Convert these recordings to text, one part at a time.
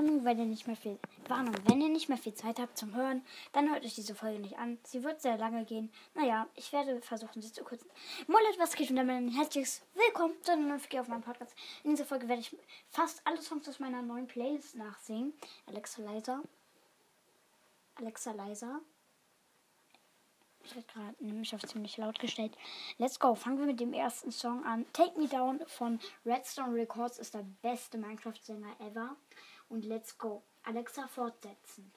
Warnung, wenn ihr nicht mehr viel Warnung, wenn ihr nicht mehr viel Zeit habt zum Hören, dann hört euch diese Folge nicht an. Sie wird sehr lange gehen. Naja, ich werde versuchen, sie zu kürzen. Mollet, was geht und damit ein herzliches Willkommen zu einer neuen Folge auf meinem Podcast. In dieser Folge werde ich fast alle Songs aus meiner neuen Playlist nachsingen. Alexa leiser. Alexa leiser. Ich habe gerade nämlich auf ziemlich laut gestellt. Let's go. Fangen wir mit dem ersten Song an. Take Me Down von Redstone Records ist der beste Minecraft-Sänger ever. Und let's go. Alexa fortsetzen.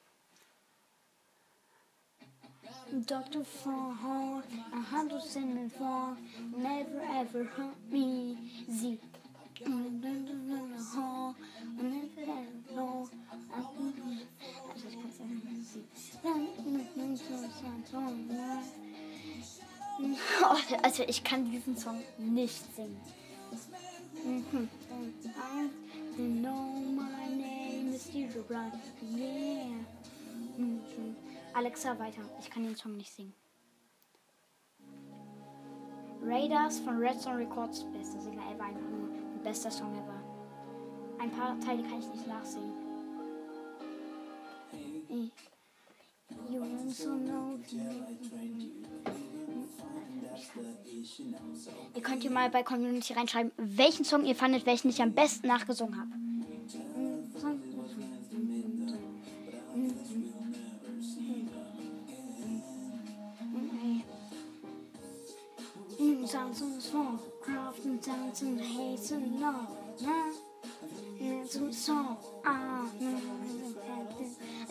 Dr. Fahor, a hundred cinnamon for never ever hurt me. Ja Also ich kann diesen Song nicht singen. You know my name is Steve Brown. Yeah. Alexa, weiter. Ich kann den Song nicht singen. Raiders von Redstone Records, bester Sänger ever, einfach nur bester Song ever. Ein paar Teile kann ich nicht nachsingen. You also know Ihr könnt hier mal bei Community reinschreiben, welchen Song ihr fandet, welchen ich am besten nachgesungen habe.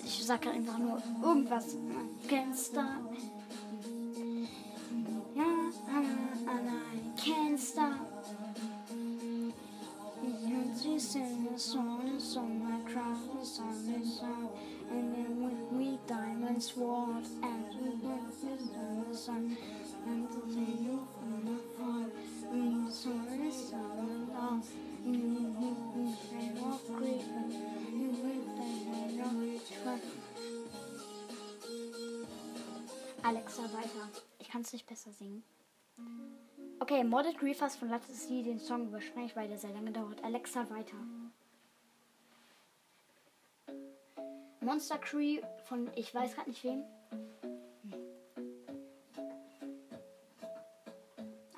Ich sage einfach nur irgendwas. Du? A song, a song, I cry, a song, a song, and then when we diamond sword, and we went to the sun, and the thing from the fall, and the sun is sun and and you say walk great, and you will think I know Alexa, weiter. Ich kann es nicht besser singen. Okay, Modded Reefers von Lattice den Song überspringe ich, weil der sehr lange dauert. Alexa weiter. Monster Cree von ich weiß gerade nicht wem.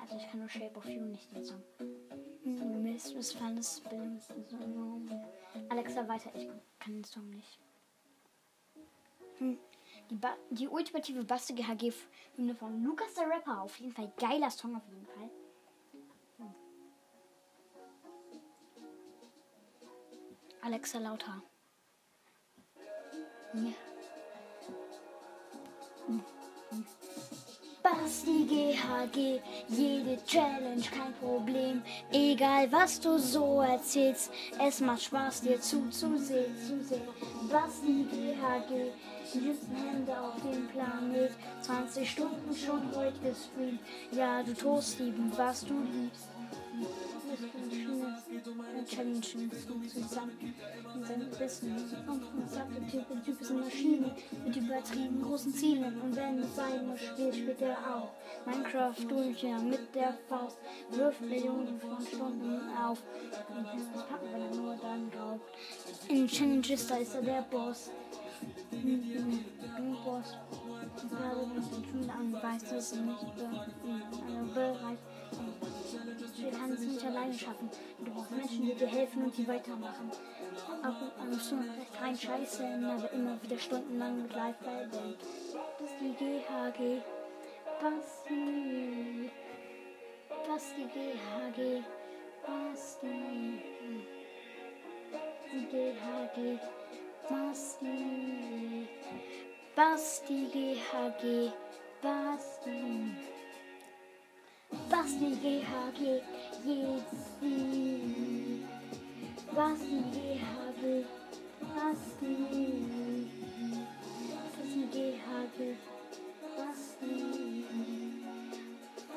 Also ich kann nur Shape of You nicht den Song. Mistress Fantasy Alexa weiter, ich kann den Song nicht. Hm. Die, ba die ultimative Baste GHG Hymne von Lukas der Rapper. Auf jeden Fall geiler Song auf jeden Fall. Hm. Alexa Lauter. Basti GHG, jede Challenge kein Problem. Egal was du so erzählst, es macht Spaß dir zuzusehen. Zusehen. Basti GHG, die Hände auf dem Planet. 20 Stunden schon heute gestreamt. Ja, du Toastlieben, was du liebst. Challengen zusammen in seinem Wissen. Und sagt der Typ, der Typ ist eine Maschine mit übertrieben großen Zielen. Und wenn es sein muss, spielt, er auch. Minecraft ja mit der Faust, wirft Millionen von Stunden auf. Und kann es packen, wenn er nur dann glaubt. In Challenges, da ist er der Boss. Boss. Gerade wenn du schon an weißt, dass du nicht bereit Du kannst es nicht alleine schaffen. Du brauchst Menschen, die dir helfen und die weitermachen. Ab und an vielleicht rein scheiße, aber immer wieder stundenlang mit live bleiben. Das ist die GHG. Basti. Basti GHG. Basti. Die GHG. Basti. Basti GHG. Basti. Basti GHG. Jezi. Basti GHG. Basti. Basti GHG. Basti.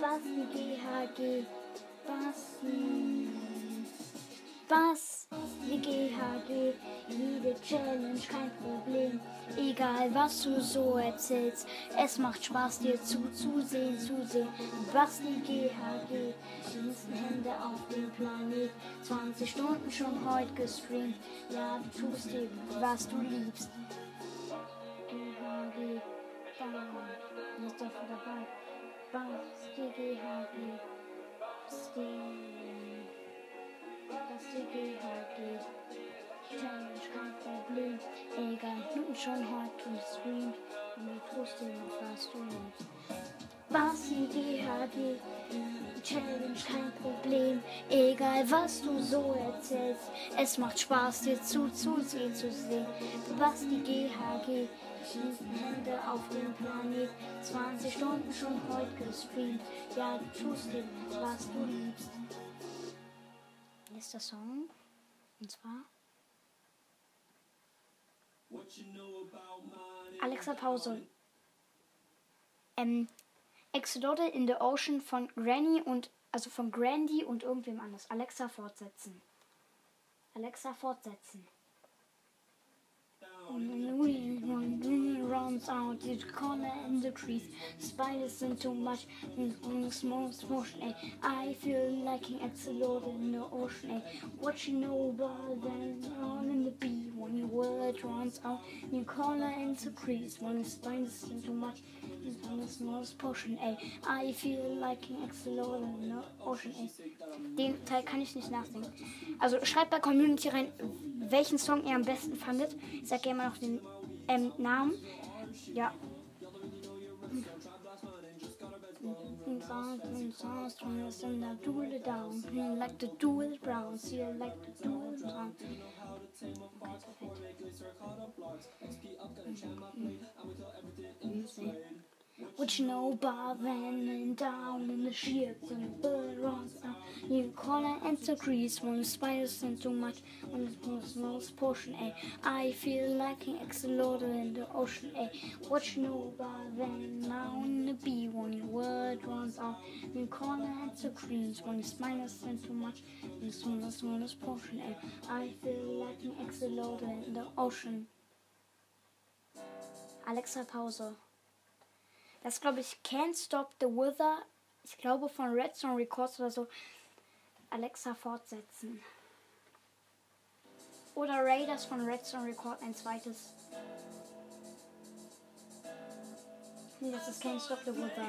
Basti GHG. Basti. Basti GHG. Jede Challenge, kein Problem. Egal was du so erzählst, es macht Spaß dir zuzusehen, zusehen. Basti GHG, diensten Hände auf dem Planet. 20 Stunden schon heute gestreamt. Ja, du tust dir, was du liebst. GHG, bam, ist dafür dabei. Basti GHG, Basti, Basti GHG. Challenge, kein Problem. Egal, nun schon heute gestreamt. Und du tust dir noch was du liebst. Was die GHG Challenge, kein Problem. Egal was du so erzählst, es macht Spaß dir zuzusehen zu sehen. Was die GHG Hände auf dem Planet 20 Stunden schon heute gestreamt. Ja, tust dir, was du liebst. Nächster Song. Und zwar. Alexa Pause. Ähm, Exodode in the Ocean von Granny und also von Grandy und irgendwem anders. Alexa fortsetzen. Alexa fortsetzen. When the wind runs out, the corner and the trees. Spiders and too much the smallest motion. I feel like an explode in the ocean. Know about that on in the bee when your word runs out, your corner and the trees. When the spiders and too much on the smallest portion. I feel like an explode in the ocean. Den Teil kann ich nicht nachsingen. Also schreibt bei Community rein, welchen Song ihr am besten fandet. Sag gerne mal noch den ähm, Namen. Ja. Like the do it brown, see I like the do it brown. What you know about running down in the ships and the bird runs down. You corner and the grease when the spiders send too much on the smallest portion. A. I feel like an explode in the ocean. Eh? A. You know about running down in the bee when your word runs out. You corner and the grease when the spiders send too much on the smallest, smallest portion. A. I feel like an explode in the ocean. Alexa Pause. Das glaube ich Can't Stop the Weather. Ich glaube von Redstone Records oder so. Alexa fortsetzen. Oder Raiders von Redstone Record ein zweites. Nee, das ist Can't Stop the Weather.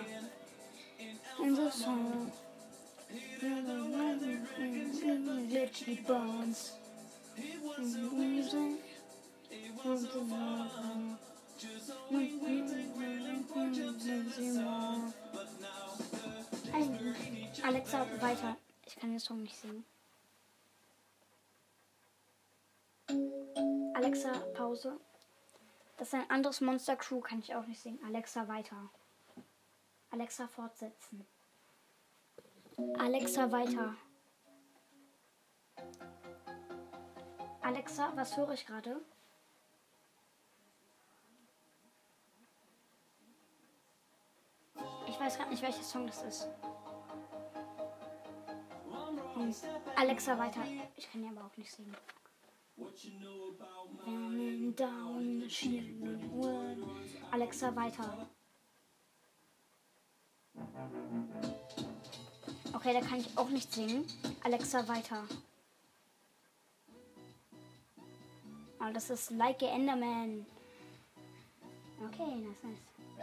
In the song. Glitchy bones. Alexa, weiter. Ich kann den Song nicht singen. Alexa, Pause. Das ist ein anderes Monster Crew, kann ich auch nicht singen. Alexa, weiter. Alexa, fortsetzen. Alexa, weiter. Alexa, was höre ich gerade? Weiß gerade nicht, welcher Song das ist. Und Alexa weiter. Ich kann ja aber auch nicht singen. Alexa weiter. Okay, da kann ich auch nicht singen. Alexa weiter. Oh, das ist Like a Enderman. Okay, das. Man.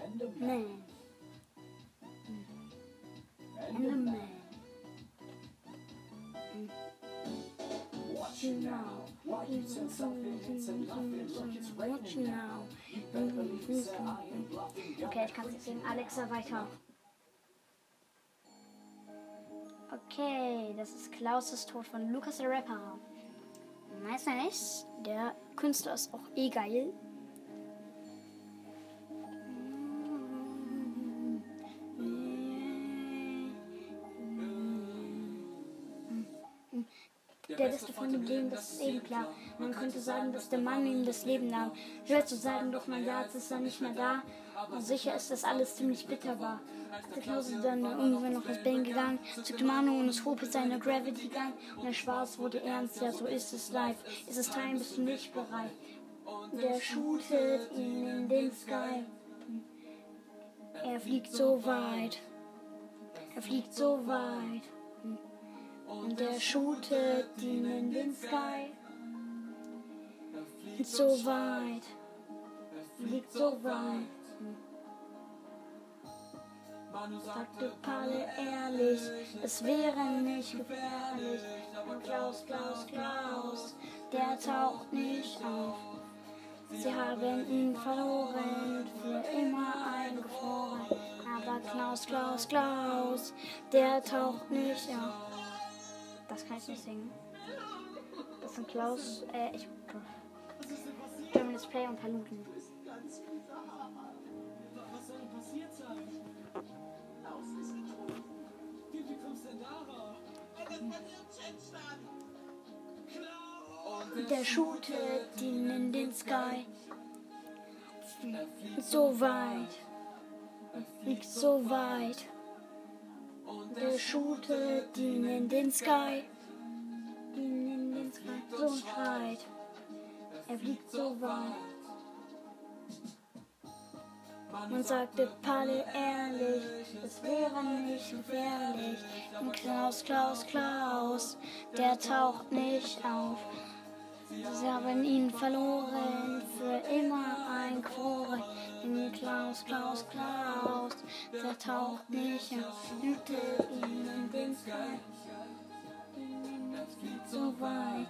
Enderman. Okay, ich kann es singen. Alexa weiter. Okay, das ist Klaus' Tod von Lukas der Rapper. Nice, nice. Der Künstler ist auch eh geil. Dem Leben, das ist eben klar. Man könnte sagen, dass der Mann ihm das Leben nahm. Schwer zu sagen, doch mein Herz ist dann nicht mehr da. Und sicher ist, dass alles ziemlich bitter war. Der Klaus ist dann irgendwann noch ins Bang gegangen, zückte hob in seiner Gravity Gang. Und der Schwarz wurde ernst, ja, so ist es live. Ist es time, bist du nicht bereit? Der shootet ihn in den Sky. Er fliegt so weit. Er fliegt so weit. Und er shootet ihn in den Sky. Und so weit. Fliegt so weit. Sagte Palle ehrlich, es wäre nicht gefährlich. Und Klaus, Klaus, Klaus, der taucht nicht auf. Sie haben ihn verloren, für immer eingefroren. Aber Klaus, Klaus, Klaus, der taucht nicht auf. Das kann ich nicht singen. Das sind Klaus, äh, ich. German Display und Paluten. Was soll denn passiert sein? Klaus ist tot. Wie, kommst denn darauf? Der shootet ihn in den Sky. So weit. Fliegt so weit. Der shootet ihn in den Sky. Ihn in den Sky. So schreit. Er fliegt so weit. Man sagte Palle ehrlich, es wäre nicht gefährlich. Und Klaus, Klaus, Klaus, der taucht nicht auf. Sie haben ihn verloren, für immer eingefroren. In Klaus, Klaus, Klaus, der taucht nicht auf. Hüte ihn in den Sky. Er fliegt so weit,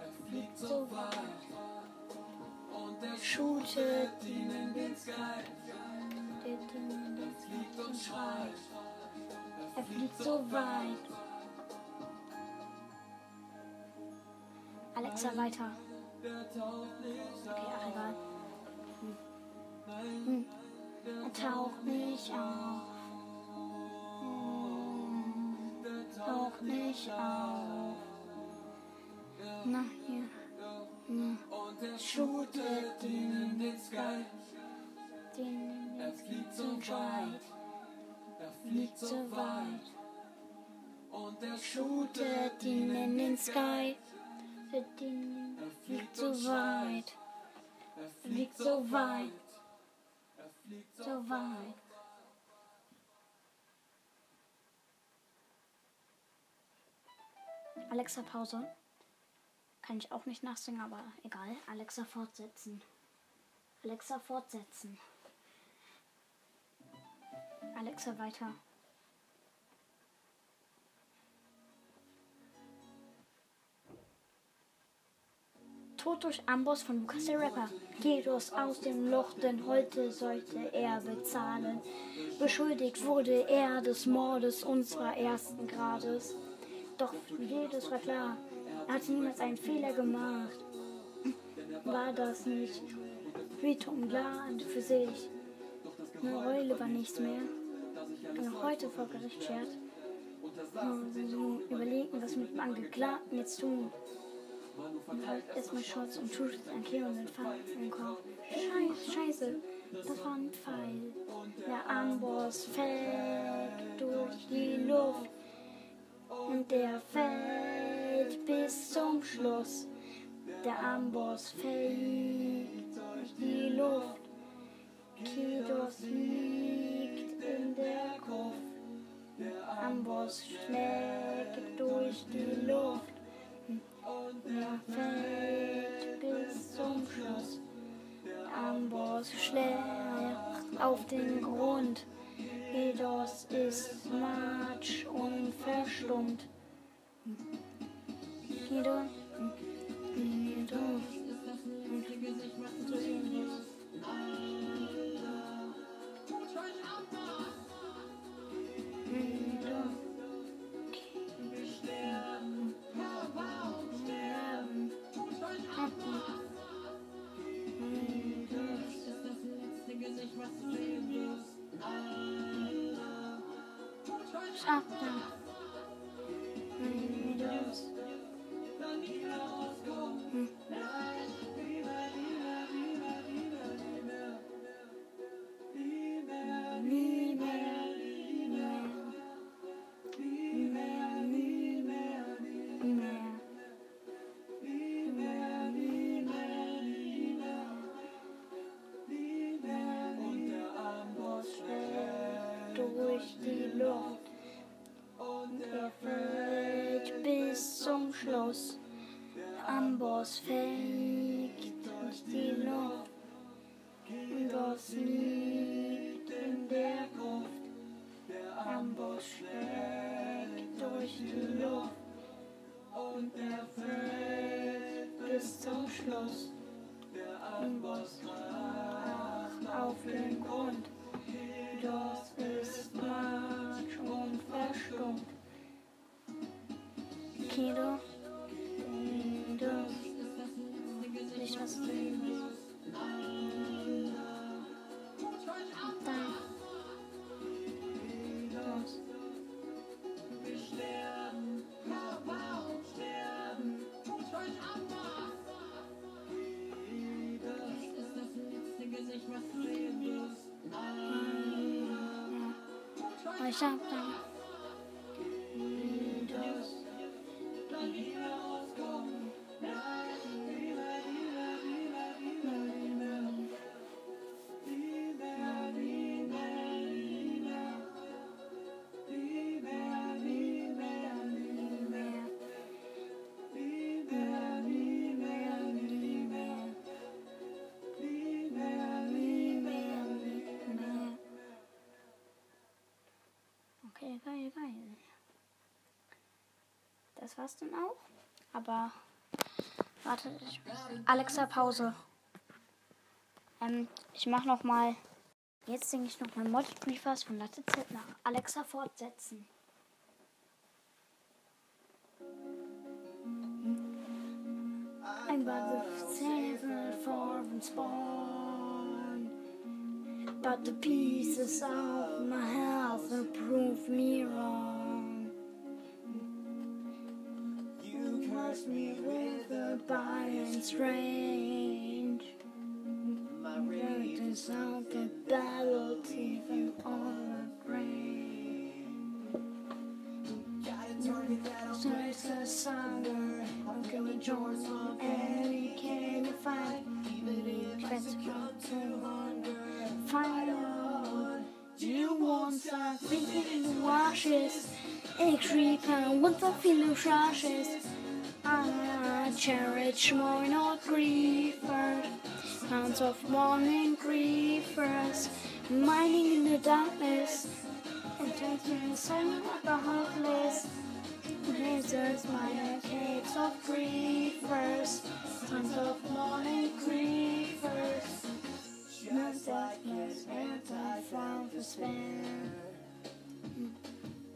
er fliegt so weit. Shootet ihn in den Sky. Shootet ihn in den Sky und schreit. Er fliegt so weit. Alexa, weiter. Okay, ach egal. Hm. Er taucht nicht auf. Hm. Taucht nicht auf. Na, hier. Hm. Shootet ihn in den Sky. Den den fliegt so weit. Er fliegt so weit. Und er shootet ihn in den Sky. Er fliegt so weit. Er fliegt so weit. So weit. Alexa, Pause. Kann ich auch nicht nachsingen, aber egal. Alexa, fortsetzen. Alexa, fortsetzen. Alexa, weiter. Tod durch Amboss von Lukas der Rapper. Jesus aus dem Loch, denn heute sollte er bezahlen. Beschuldigt wurde er des Mordes zwar ersten Grades. Doch jedes war klar, er hatte niemals einen Fehler gemacht. War das nicht wie Tom Glad für sich? Eine Reule war nichts mehr. Und heute vor Gericht schert. Überlegen, was mit dem Angeklagten jetzt tun. Halt erstmal Schutz und ein Kilo und den Pfeil Kopf. Scheiße, scheiße, das war ein Pfeil. Der Amboss fällt durch die Luft und der fällt bis zum Schluss. Der Amboss fällt durch die Luft. Kidos liegt in der. Der Amboss schlägt durch die Luft. Er fällt bis zum Schluss. Der Amboss schlägt auf den Grund. Edos ist matsch und verstummt. Guido, Guido, Schluss. Der Amboss kracht auf den Grund. Das ist Matsch und verstummt. Kilo. Das nicht was drin Ja. Ich Das war's dann auch. Aber warte, ich, Alexa Pause. Ähm, ich mach noch mal. Jetzt singe ich noch mal Mod von Latte Z nach Alexa fortsetzen. Ein Buzz of seven form spawn. But the pieces of my health prove me wrong. You cursed me with a biting strange. My rage is out the battle, even on the grain. So it's a sunder. How can we join up and can you find? Even if it's to wonder. Find out. You won't stop thinking in the washes. A creeper with the feeling crashes. Ah, cherish more not grievers. Sounds of morning grievers. Mining in the darkness. And taking silent of the heartless. Jesus, my cakes of grievers. Sounds of morning grievers. Just darkness and I found despair.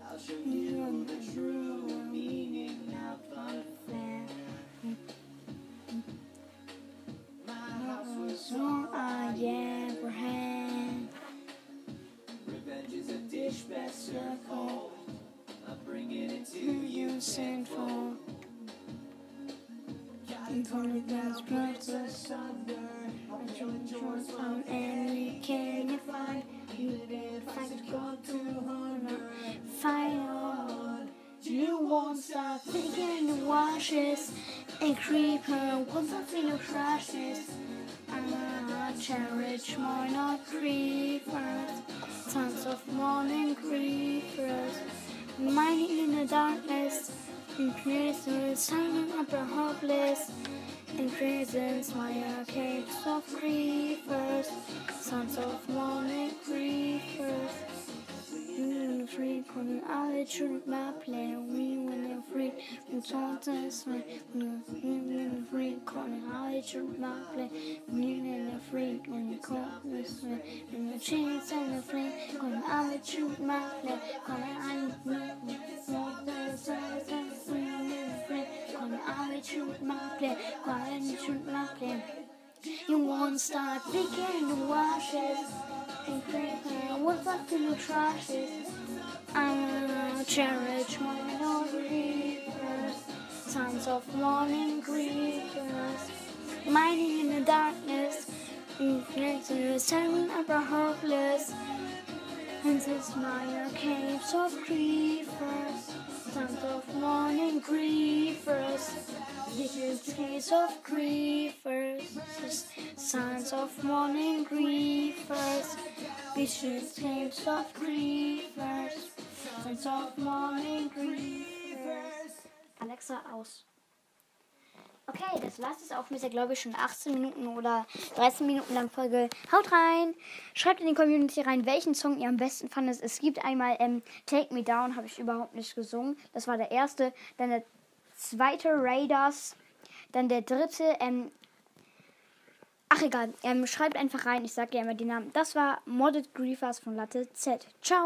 I'll show you the true meaning of unfair. Washes. A creeper once I feel the crashes. Ah, cherish more not creepers. Sons of morning creepers. Mining in the darkness. In prisons, silent upper hopeless. In prisons, my arcades of creepers. Sons of morning creepers. I'm free, I let you my plan? We when I'm free, you don't ask me. When I'm free, couldn't you my plan? We when I'm free, when you call this way, when you chase and the flame, couldn't I let my plan? Won't start thinking the washes and creeping what's left in the trashes. I'm cherish my grievers, sons of morning grievers, mining in the darkness, influencers silent upper hopeless. And this my caves of grievers, scent of morning creepers, little trees of creepers, signs of morning creepers, little trees of creepers, Signs of morning creepers. Alexa aus. Okay, das war's jetzt auch mit der, glaube ich, schon 18 Minuten oder 13 Minuten lang Folge. Haut rein! Schreibt in die Community rein, welchen Song ihr am besten fandet. Es gibt einmal ähm, Take Me Down, habe ich überhaupt nicht gesungen. Das war der erste. Dann der zweite Raiders. Dann der dritte, ähm, Ach egal, ähm, schreibt einfach rein, ich sage ja immer die Namen. Das war Modded Griefers von Latte Z. Ciao!